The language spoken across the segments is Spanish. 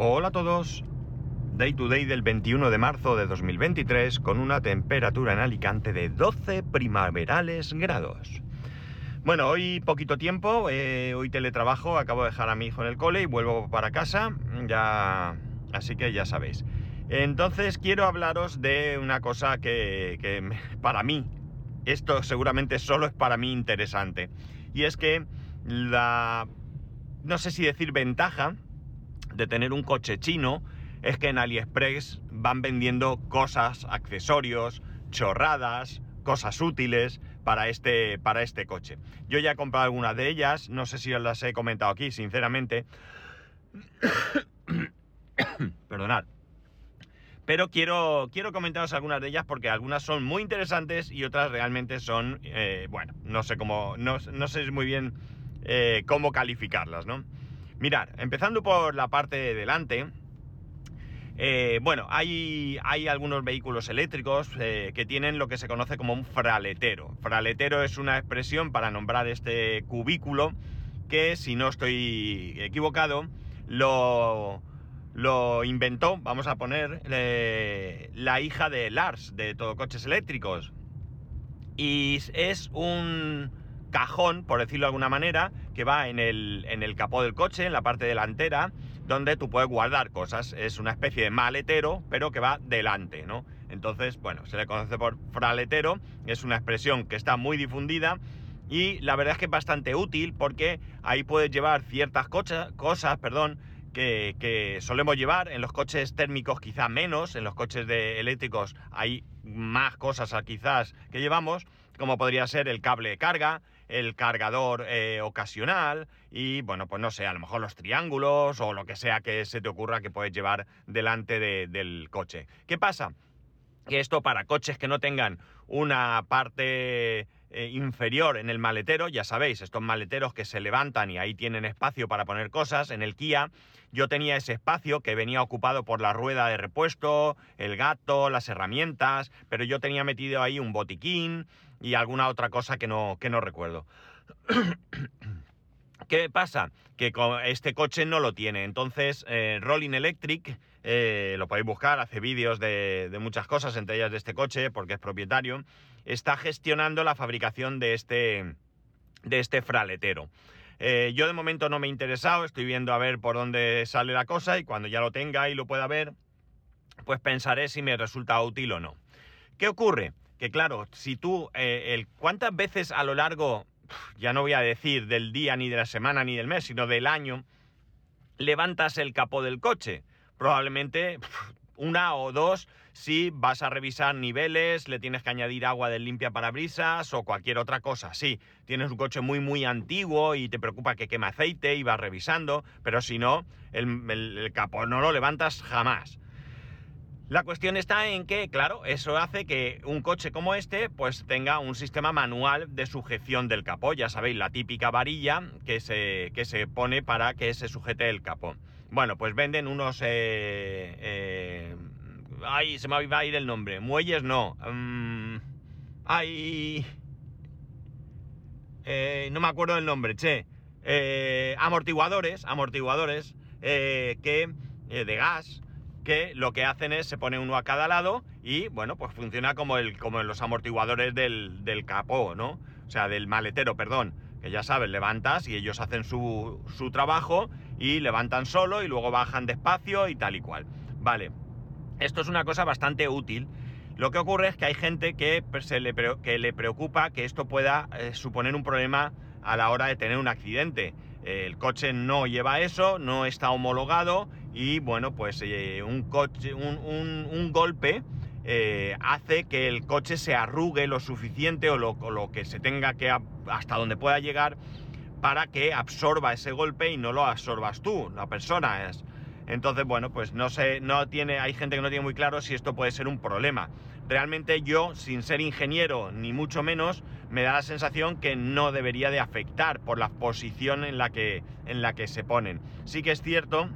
Hola a todos. Day to day del 21 de marzo de 2023 con una temperatura en Alicante de 12 primaverales grados. Bueno, hoy poquito tiempo, eh, hoy teletrabajo, acabo de dejar a mi hijo en el cole y vuelvo para casa, ya... Así que ya sabéis. Entonces quiero hablaros de una cosa que, que para mí, esto seguramente solo es para mí interesante. Y es que la... no sé si decir ventaja, de tener un coche chino es que en AliExpress van vendiendo cosas, accesorios, chorradas, cosas útiles para este, para este coche. Yo ya he comprado algunas de ellas, no sé si os las he comentado aquí, sinceramente. Perdonad. Pero quiero, quiero comentaros algunas de ellas porque algunas son muy interesantes y otras realmente son, eh, bueno, no sé cómo, no, sé muy bien eh, cómo calificarlas, ¿no? Mirad, empezando por la parte de delante, eh, bueno, hay, hay, algunos vehículos eléctricos eh, que tienen lo que se conoce como un fraletero. Fraletero es una expresión para nombrar este cubículo que, si no estoy equivocado, lo, lo inventó, vamos a poner, eh, la hija de Lars, de Todo Coches Eléctricos. Y es un cajón, por decirlo de alguna manera, que va en el, en el capó del coche, en la parte delantera, donde tú puedes guardar cosas. Es una especie de maletero, pero que va delante, ¿no? Entonces, bueno, se le conoce por fraletero, es una expresión que está muy difundida y la verdad es que es bastante útil porque ahí puedes llevar ciertas cosas, cosas perdón, que, que, solemos llevar. En los coches térmicos quizá menos, en los coches eléctricos hay más cosas quizás que llevamos, como podría ser el cable de carga, el cargador eh, ocasional y, bueno, pues no sé, a lo mejor los triángulos o lo que sea que se te ocurra que puedes llevar delante del coche. ¿Qué pasa? Que esto para coches que no tengan una parte eh, inferior en el maletero, ya sabéis, estos maleteros que se levantan y ahí tienen espacio para poner cosas, en el Kia yo tenía ese espacio que venía ocupado por la rueda de repuesto, el gato, las herramientas, pero yo tenía metido ahí un botiquín, y alguna otra cosa que no, que no recuerdo. ¿Qué pasa? Que este coche no lo tiene. Entonces, eh, Rolling Electric, eh, lo podéis buscar, hace vídeos de, muchas cosas, entre ellas de este coche, porque es propietario, está gestionando la fabricación de este, de este fraletero. Eh, yo de momento no me he interesado, estoy viendo a ver por dónde sale la cosa y cuando ya lo tenga y lo pueda ver, pues pensaré si me resulta útil o no. ¿Qué ocurre? Que claro, si tú, eh, el, ¿cuántas veces a lo largo, ya no voy a decir del día, ni de la semana, ni del mes, sino del año, levantas el capó del coche? Probablemente una o dos si vas a revisar niveles, le tienes que añadir agua del limpia parabrisas o cualquier otra cosa. Sí, tienes un coche muy muy antiguo y te preocupa que queme aceite y vas revisando, pero si no, el capó no lo levantas jamás. La cuestión está en que, claro, eso hace que un coche como este pues tenga un sistema manual de sujeción del capó. Ya sabéis, la típica varilla que se, que se pone para que se sujete el capó. Bueno, pues venden unos... Eh, eh, ay, se me va a ir el nombre. Muelles no. Mm, ay... Eh, no me acuerdo del nombre, che. amortiguadores, amortiguadores que de gas que lo que hacen es se pone uno a cada lado y bueno, pues funciona como, el, como los amortiguadores del, del capó, ¿no? O sea, del maletero, perdón. Que ya sabes, levantas y ellos hacen su, su trabajo y levantan solo y luego bajan despacio y tal y cual. Vale, esto es una cosa bastante útil. Lo que ocurre es que hay gente que, se le, que le preocupa que esto pueda eh, suponer un problema a la hora de tener un accidente. El coche no lleva eso, no está homologado y bueno, pues eh, un, coche, un, golpe eh, hace que el coche se arrugue lo suficiente o lo, lo, que se tenga que hasta donde pueda llegar para que absorba ese golpe y no lo absorbas tú, la persona es. Entonces, bueno, pues no sé, no tiene, hay gente que no tiene muy claro si esto puede ser un problema. Realmente yo, sin ser ingeniero, ni mucho menos, me da la sensación que no debería de afectar por la posición en la que, en la que se ponen. Sí que es cierto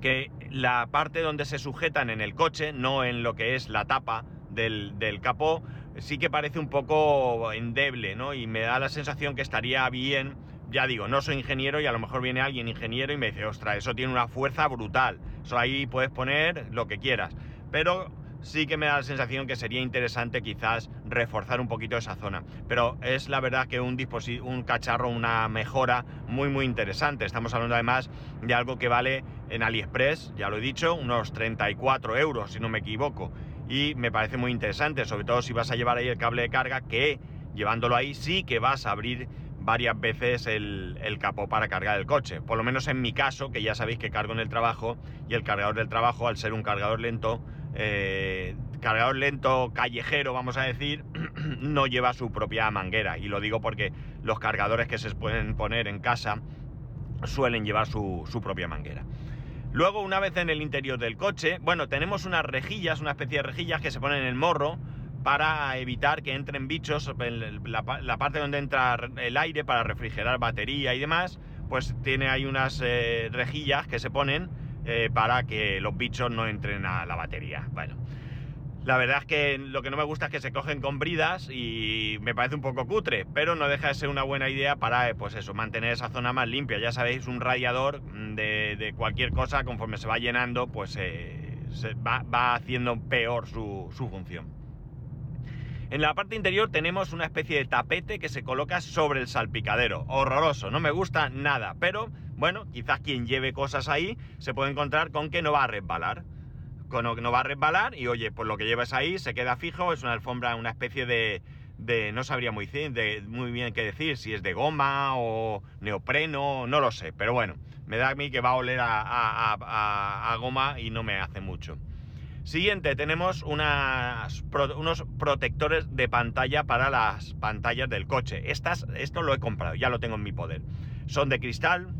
que la parte donde se sujetan en el coche, no en lo que es la tapa del, del capó, sí que parece un poco endeble, ¿no? Y me da la sensación que estaría bien ya digo, no soy ingeniero y a lo mejor viene alguien ingeniero y me dice, ostras, eso tiene una fuerza brutal. Eso ahí puedes poner lo que quieras. Pero sí que me da la sensación que sería interesante quizás reforzar un poquito esa zona. Pero es la verdad que un, un cacharro, una mejora muy muy interesante. Estamos hablando además de algo que vale en AliExpress, ya lo he dicho, unos 34 euros si no me equivoco. Y me parece muy interesante, sobre todo si vas a llevar ahí el cable de carga, que llevándolo ahí sí que vas a abrir varias veces el, el, capó para cargar el coche. Por lo menos en mi caso, que ya sabéis que cargo en el trabajo y el cargador del trabajo, al ser un cargador lento, eh, cargador lento callejero, vamos a decir, no lleva su propia manguera. Y lo digo porque los cargadores que se pueden poner en casa suelen llevar su, propia manguera. Luego, una vez en el interior del coche, bueno, tenemos unas rejillas, una especie de rejillas que se ponen en el morro para evitar que entren bichos, la, parte donde entra el aire para refrigerar batería y demás, pues tiene ahí unas eh, rejillas que se ponen eh, para que los bichos no entren a la batería. Bueno, la verdad es que lo que no me gusta es que se cogen con bridas y me parece un poco cutre, pero no deja de ser una buena idea para, eh, pues eso, mantener esa zona más limpia. Ya sabéis, un radiador de, cualquier cosa, conforme se va llenando, pues eh, se va, haciendo peor su, su función. En la parte interior tenemos una especie de tapete que se coloca sobre el salpicadero. Horroroso, no me gusta nada, pero bueno, quizás quien lleve cosas ahí se puede encontrar con que no va a resbalar. No va a resbalar y oye, pues lo que llevas ahí se queda fijo, es una alfombra, una especie de, no sabría muy, bien qué decir, si es de goma o neopreno, no lo sé, pero bueno, me da a mí que va a oler a goma y no me hace mucho. Siguiente, tenemos unos protectores de pantalla para las pantallas del coche. Estas, esto lo he comprado, ya lo tengo en mi poder. Son de cristal,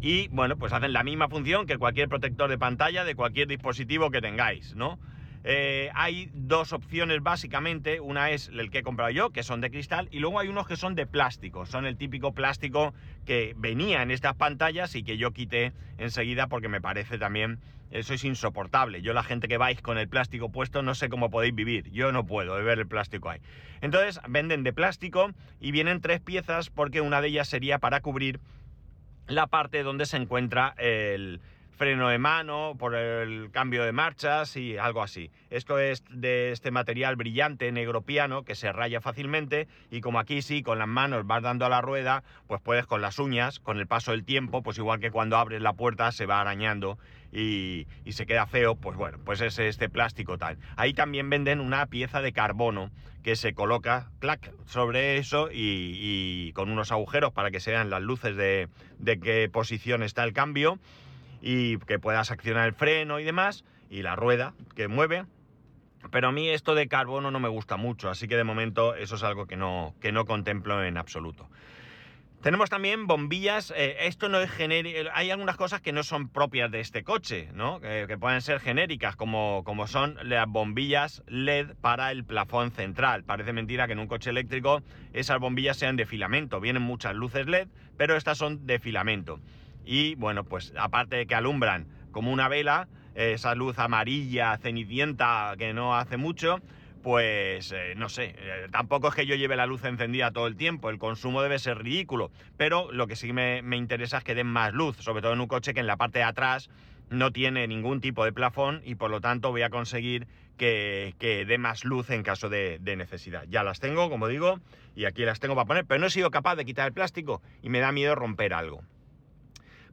y bueno, pues hacen la misma función que cualquier protector de pantalla de cualquier dispositivo que tengáis, ¿no? Eh, hay dos opciones básicamente, una es el que he comprado yo, que son de cristal, y luego hay unos que son de plástico, son el típico plástico que venía en estas pantallas y que yo quité enseguida porque me parece también, eso es insoportable. Yo la gente que vais con el plástico puesto no sé cómo podéis vivir, yo no puedo de ver el plástico ahí. Entonces venden de plástico y vienen tres piezas porque una de ellas sería para cubrir la parte donde se encuentra el freno de mano, por el cambio de marchas y algo así. Esto es de este material brillante negro piano que se raya fácilmente y como aquí sí, con las manos vas dando a la rueda, pues puedes con las uñas, con el paso del tiempo, pues igual que cuando abres la puerta se va arañando y, se queda feo, pues bueno, pues es este plástico tal. Ahí también venden una pieza de carbono que se coloca, clac, sobre eso y, con unos agujeros para que se vean las luces de, de qué posición está el cambio y que puedas accionar el freno y demás, y la rueda que mueve. Pero a mí esto de carbono no me gusta mucho, así que de momento eso es algo que no, que no contemplo en absoluto. Tenemos también bombillas, eh, esto no es genérico, hay algunas cosas que no son propias de este coche, ¿no? Que, pueden ser genéricas, como, como son las bombillas LED para el plafón central. Parece mentira que en un coche eléctrico esas bombillas sean de filamento, vienen muchas luces LED, pero estas son de filamento y bueno, pues aparte de que alumbran como una vela, esa luz amarilla, cenicienta que no hace mucho, pues eh, no sé, eh, tampoco es que yo lleve la luz encendida todo el tiempo, el consumo debe ser ridículo, pero lo que sí me, interesa es que den más luz, sobre todo en un coche que en la parte de atrás no tiene ningún tipo de plafón y por lo tanto voy a conseguir que, dé más luz en caso de, de, necesidad. Ya las tengo, como digo, y aquí las tengo para poner, pero no he sido capaz de quitar el plástico y me da miedo romper algo.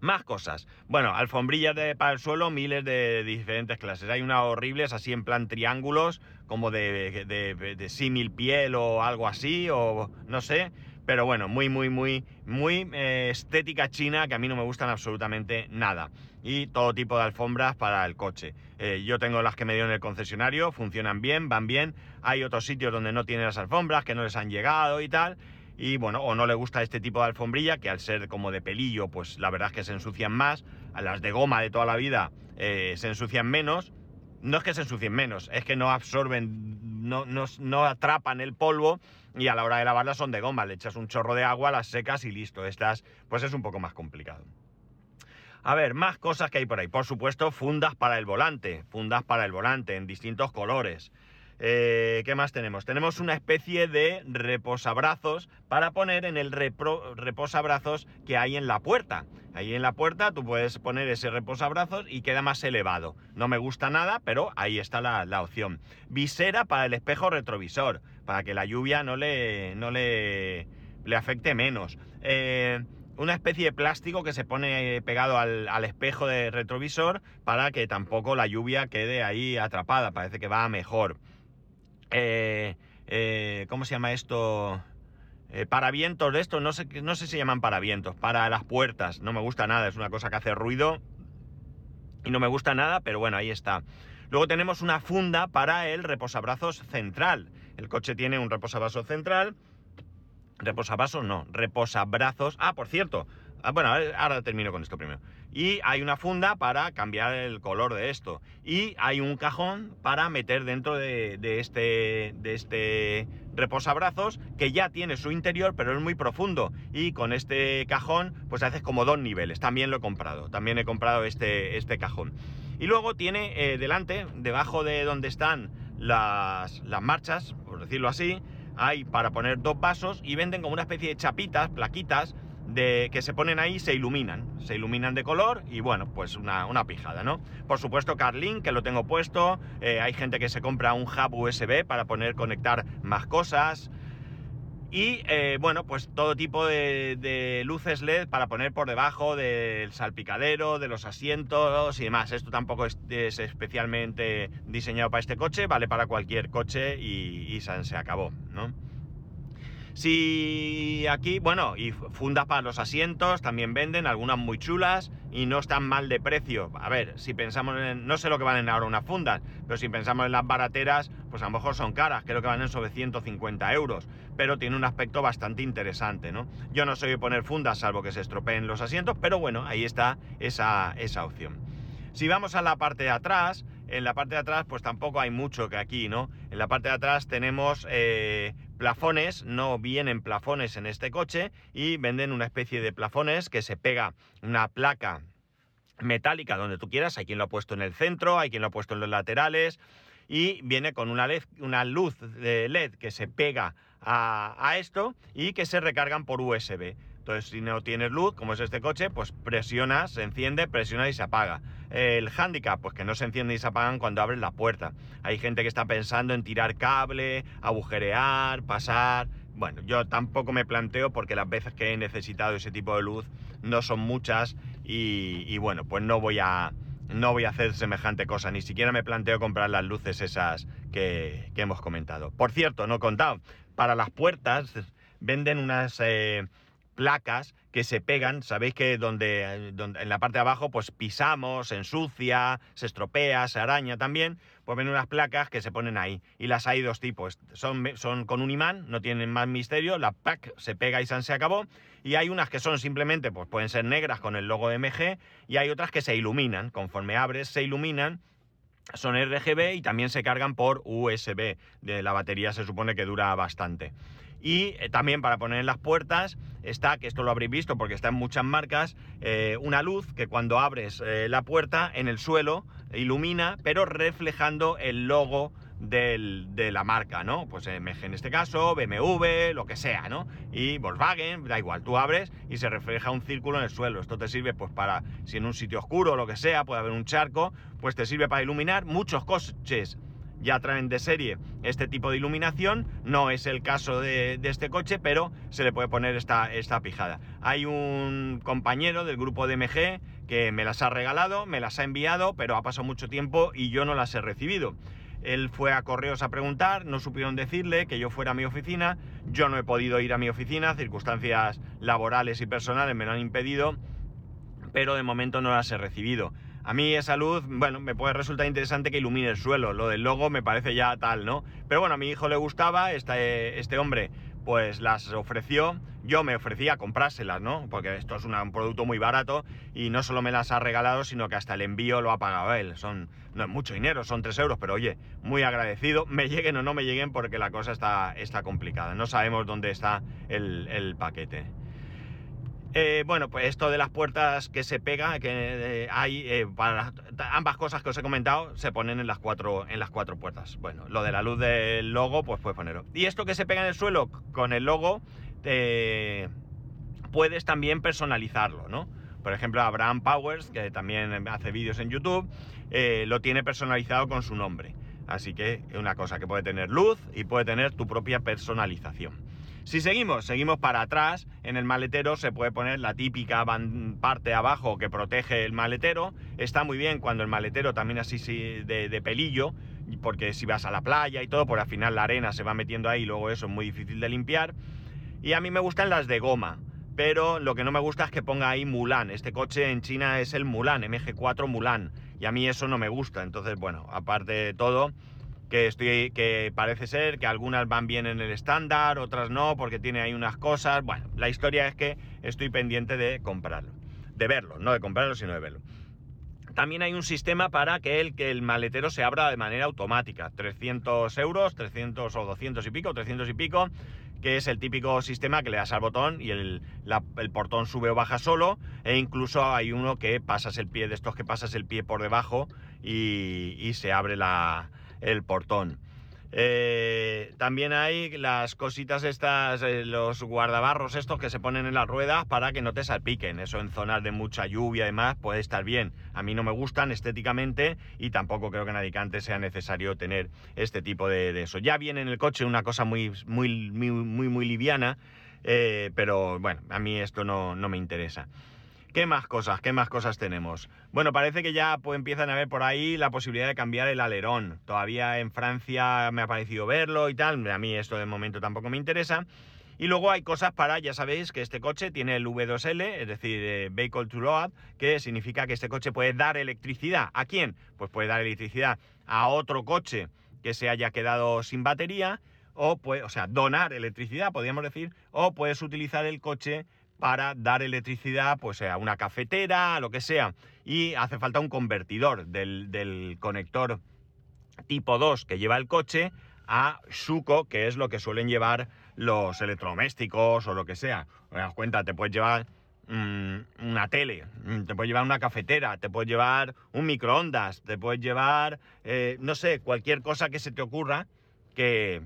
Más cosas. Bueno, alfombrillas de, para el suelo, miles de diferentes clases. Hay unas horribles así en plan triángulos, como de, de, símil piel o algo así, o no sé. Pero bueno, muy, muy, muy, muy eh, estética china que a mí no me gustan absolutamente nada. Y todo tipo de alfombras para el coche. Eh, yo tengo las que me dio en el concesionario, funcionan bien, van bien. Hay otros sitios donde no tienen las alfombras, que no les han llegado y tal y bueno, o no le gusta este tipo de alfombrilla, que al ser como de pelillo, pues la verdad es que se ensucian más, a las de goma de toda la vida eh, se ensucian menos, no es que se ensucien menos, es que no absorben, no, no, atrapan el polvo y a la hora de lavarlas son de goma, le echas un chorro de agua, las secas y listo, estas pues es un poco más complicado. A ver, más cosas que hay por ahí. Por supuesto, fundas para el volante, fundas para el volante en distintos colores. Eh, ¿Qué más tenemos? Tenemos una especie de reposabrazos para poner en el reposabrazos que hay en la puerta. Ahí en la puerta tú puedes poner ese reposabrazos y queda más elevado. No me gusta nada, pero ahí está la, opción. Visera para el espejo retrovisor, para que la lluvia no le, no le, le afecte menos. Eh, una especie de plástico que se pone pegado al, espejo de retrovisor para que tampoco la lluvia quede ahí atrapada. Parece que va mejor. Eh, eh, ¿Cómo se llama esto? Eh, paravientos de esto, no sé, no sé si se llaman paravientos, para las puertas. No me gusta nada, es una cosa que hace ruido y no me gusta nada, pero bueno, ahí está. Luego tenemos una funda para el reposabrazos central. El coche tiene un reposabrazos central Reposavasos no, reposabrazos. Ah, por cierto. Ah, bueno, ahora termino con esto primero. Y hay una funda para cambiar el color de esto. Y hay un cajón para meter dentro de, este, de este reposabrazos que ya tiene su interior, pero es muy profundo. Y con este cajón, pues haces como dos niveles. También lo he comprado. También he comprado este, este cajón. Y luego tiene eh, delante, debajo de donde están las, las marchas, por decirlo así, hay para poner dos vasos y venden como una especie de chapitas, plaquitas, de, que se ponen ahí se iluminan. Se iluminan de color y bueno, pues una, pijada, ¿no? Por supuesto, Carlin, que lo tengo puesto. Eh, hay gente que se compra un hub USB para poner conectar más cosas. Y eh, bueno, pues todo tipo de, luces LED para poner por debajo del salpicadero, de los asientos y demás. Esto tampoco es, especialmente diseñado para este coche, vale para cualquier coche y, y se acabó, ¿no? Si aquí, bueno, y fundas para los asientos también venden, algunas muy chulas y no están mal de precio. A ver, si pensamos en, no sé lo que valen ahora unas fundas, pero si pensamos en las barateras, pues a lo mejor son caras, creo que valen sobre 150 euros, pero tiene un aspecto bastante interesante, ¿no? Yo no soy de poner fundas salvo que se estropeen los asientos, pero bueno, ahí está esa, esa opción. Si vamos a la parte de atrás, en la parte de atrás pues tampoco hay mucho que aquí, ¿no? En la parte de atrás tenemos eh, plafones, no vienen plafones en este coche y venden una especie de plafones que se pega una placa metálica donde tú quieras, hay quien lo ha puesto en el centro, hay quien lo ha puesto en los laterales y viene con una, una luz de LED que se pega a, a esto y que se recargan por USB. Entonces, si no tienes luz, como es este coche, pues presionas, se enciende, presiona y se apaga. El handicap, pues que no se enciende y se apagan cuando abres la puerta. Hay gente que está pensando en tirar cable, agujerear, pasar. Bueno, yo tampoco me planteo porque las veces que he necesitado ese tipo de luz no son muchas y, bueno, pues no voy a no voy a hacer semejante cosa, ni siquiera me planteo comprar las luces esas que, hemos comentado. Por cierto, no he contado, para las puertas venden unas eh, placas que se pegan, sabéis que donde, en la parte de abajo pues pisamos, se ensucia, se estropea, se araña también, pues ven unas placas que se ponen ahí. Y las hay dos tipos, son, son con un imán, no tienen más misterio, la pack se pega y se acabó. Y hay unas que son simplemente, pues pueden ser negras con el logo de MG, y hay otras que se iluminan, conforme abres se iluminan son RGB y también se cargan por USB. De la batería se supone que dura bastante. Y eh, también para poner en las puertas está, que esto lo habréis visto porque está en muchas marcas, eh, una luz que cuando abres eh, la puerta en el suelo ilumina, pero reflejando el logo de la marca, ¿no? Pues en este caso, BMW, lo que sea, ¿no? Y Volkswagen, da igual, tú abres y se refleja un círculo en el suelo. Esto te sirve pues para, si en un sitio oscuro o lo que sea, puede haber un charco, pues te sirve para iluminar. Muchos coches ya traen de serie este tipo de iluminación. No es el caso de, este coche, pero se le puede poner esta, esta pijada. Hay un compañero del grupo de MG que me las ha regalado, me las ha enviado, pero ha pasado mucho tiempo y yo no las he recibido. Él fue a correos a preguntar, no supieron decirle que yo fuera a mi oficina, yo no he podido ir a mi oficina, circunstancias laborales y personales me lo han impedido, pero de momento no las he recibido. A mí esa luz, bueno, me puede resultar interesante que ilumine el suelo. Lo del logo me parece ya tal, ¿no? Pero bueno, a mi hijo le gustaba, este, este hombre pues las ofreció. Yo me ofrecía a comprárselas, ¿no? Porque esto es un producto muy barato y no solo me las ha regalado, sino que hasta el envío lo ha pagado él. Son, no es mucho dinero, son 3 euros, pero oye, muy agradecido. Me lleguen o no me lleguen porque la cosa está, está complicada. No sabemos dónde está el paquete. Eh, bueno, pues esto de las puertas que se pega, que eh, hay eh, para ambas cosas que os he comentado, se ponen en las cuatro en las cuatro puertas. Bueno, lo de la luz del logo, pues puedes ponerlo. Y esto que se pega en el suelo con el logo, puedes también personalizarlo, ¿no? Por ejemplo, Abraham Powers, que también hace vídeos en YouTube, lo tiene personalizado con su nombre. Así que es una cosa que puede tener luz y puede tener tu propia personalización. Si seguimos, seguimos para atrás, en el maletero se puede poner la típica parte abajo que protege el maletero. Está muy bien cuando el maletero también así de, de pelillo, porque si vas a la playa y todo, por al final la arena se va metiendo ahí y luego eso es muy difícil de limpiar. Y a mí me gustan las de goma, pero lo que no me gusta es que ponga ahí Mulan. Este coche en China es el Mulan, MG4 Mulan, y a mí eso no me gusta. Entonces, bueno, aparte de todo, que estoy que parece ser que algunas van bien en el estándar, otras no, porque tiene ahí unas cosas. Bueno, la historia es que estoy pendiente de comprarlo, de verlo, no de comprarlo, sino de verlo. También hay un sistema para que el, que el maletero se abra de manera automática. 300 euros, 300 o 200 y pico, 300 y pico, que es el típico sistema que le das al botón y el, el, portón sube o baja solo. E incluso hay uno que pasas el pie, de estos que pasas el pie por debajo y, y se abre la, el portón. Eh, también hay las cositas estas, eh, los guardabarros estos que se ponen en las ruedas para que no te salpiquen. Eso en zonas de mucha lluvia y demás puede estar bien. A mí no me gustan estéticamente y tampoco creo que en Alicante sea necesario tener este tipo de, eso. Ya viene en el coche una cosa muy, muy, muy, muy, liviana, eh, pero bueno, a mí esto no, no me interesa. ¿Qué más cosas? ¿Qué más cosas tenemos? Bueno, parece que ya pues, empiezan a ver por ahí la posibilidad de cambiar el alerón. Todavía en Francia me ha parecido verlo y tal. A mí esto de momento tampoco me interesa. Y luego hay cosas para, ya sabéis que este coche tiene el V2L, es decir, eh, Vehicle to Load, que significa que este coche puede dar electricidad. ¿A quién? Pues puede dar electricidad a otro coche que se haya quedado sin batería, o, puede, o sea, donar electricidad, podríamos decir, o puedes utilizar el coche para dar electricidad pues a una cafetera, a lo que sea. Y hace falta un convertidor del, conector tipo 2 que lleva el coche a Shuko, que es lo que suelen llevar los electrodomésticos o lo que sea. Te das cuenta, te puedes llevar mm, una tele, mm, te puedes llevar una cafetera, te puedes llevar un microondas, te puedes llevar, eh, no sé, cualquier cosa que se te ocurra que,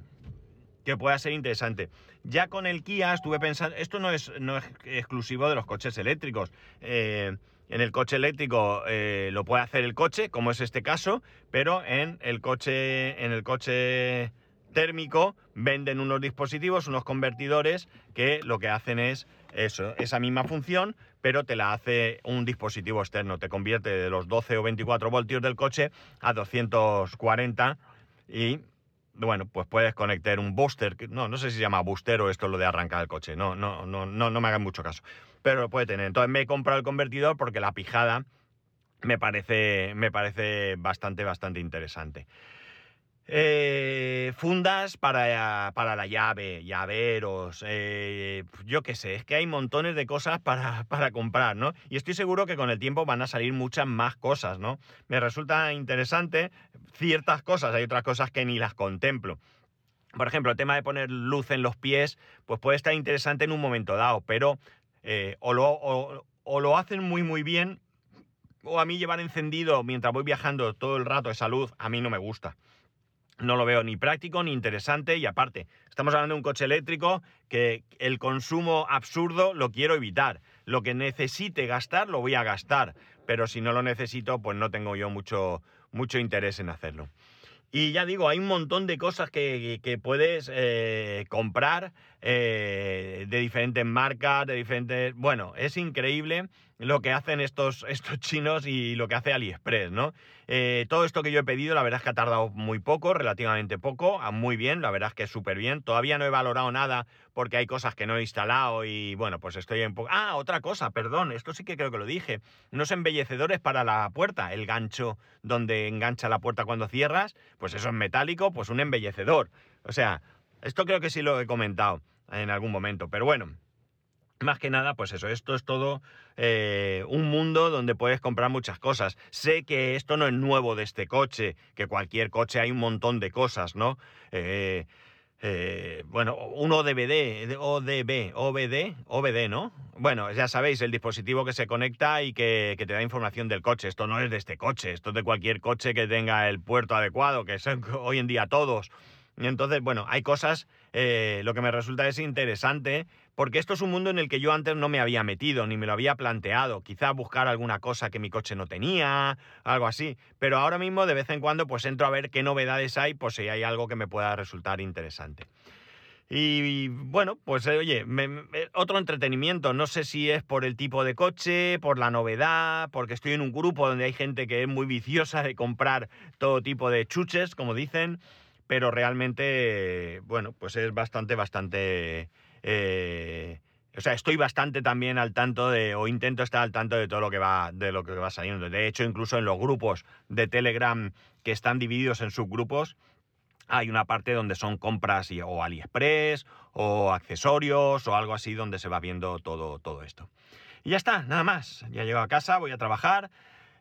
que pueda ser interesante. Ya con el Kia estuve pensando, esto no es, no es exclusivo de los coches eléctricos. Eh, en el coche eléctrico eh, lo puede hacer el coche, como es este caso, pero en el coche, en el coche térmico venden unos dispositivos, unos convertidores que lo que hacen es eso, esa misma función, pero te la hace un dispositivo externo. Te convierte de los 12 o 24 voltios del coche a 240 y bueno, pues puedes conectar un booster, no, no sé si se llama booster o esto es lo de arrancar el coche, no, no, no, no, no me hagan mucho caso, pero lo puede tener. Entonces me he comprado el convertidor porque la pijada me parece, me parece bastante, bastante interesante. Eh, fundas para, para, la llave, llaveros, eh, yo qué sé, es que hay montones de cosas para, para, comprar, ¿no? Y estoy seguro que con el tiempo van a salir muchas más cosas, ¿no? Me resulta interesante ciertas cosas, hay otras cosas que ni las contemplo. Por ejemplo, el tema de poner luz en los pies, pues puede estar interesante en un momento dado, pero eh, o, lo, o lo hacen muy muy bien, o a mí llevar encendido mientras voy viajando todo el rato esa luz, a mí no me gusta no lo veo ni práctico ni interesante y aparte, estamos hablando de un coche eléctrico que el consumo absurdo lo quiero evitar. Lo que necesite gastar lo voy a gastar, pero si no lo necesito, pues no tengo yo mucho, mucho interés en hacerlo. Y ya digo, hay un montón de cosas que, puedes eh, comprar eh, de diferentes marcas, de diferentes... Bueno, es increíble lo que hacen estos, estos chinos y lo que hace AliExpress, ¿no? Eh, todo esto que yo he pedido, la verdad es que ha tardado muy poco, relativamente poco, ah, muy bien, la verdad es que súper bien. Todavía no he valorado nada porque hay cosas que no he instalado y bueno, pues estoy un poco... Ah, otra cosa, perdón, esto sí que creo que lo dije. Unos embellecedores para la puerta, el gancho donde engancha la puerta cuando cierras, pues eso es metálico, pues un embellecedor. O sea, esto creo que sí lo he comentado en algún momento, pero bueno, más que nada, pues eso, esto es todo eh, un mundo donde puedes comprar muchas cosas. Sé que esto no es nuevo de este coche, que cualquier coche hay un montón de cosas, ¿no? Eh, eh, bueno, un ODBD, ODB, OBD, OBD, ¿no? Bueno, ya sabéis, el dispositivo que se conecta y que, te da información del coche. Esto no es de este coche, esto es de cualquier coche que tenga el puerto adecuado, que son hoy en día todos. Entonces, bueno, hay cosas, eh, lo que me resulta es interesante, porque esto es un mundo en el que yo antes no me había metido, ni me lo había planteado. Quizá buscar alguna cosa que mi coche no tenía, algo así. Pero ahora mismo, de vez en cuando, pues entro a ver qué novedades hay, pues si hay algo que me pueda resultar interesante. Y bueno, pues eh, oye, otro entretenimiento, no sé si es por el tipo de coche, por la novedad, porque estoy en un grupo donde hay gente que es muy viciosa de comprar todo tipo de chuches, como dicen, pero realmente, bueno, pues es bastante, bastante... Eh, o sea, estoy bastante también al tanto de, o intento estar al tanto de todo lo que va, de lo que va saliendo. De hecho, incluso en los grupos de Telegram que están divididos en subgrupos, hay una parte donde son compras o AliExpress o accesorios o algo así donde se va viendo todo, todo esto. Y ya está, nada más. Ya llego a casa, voy a trabajar.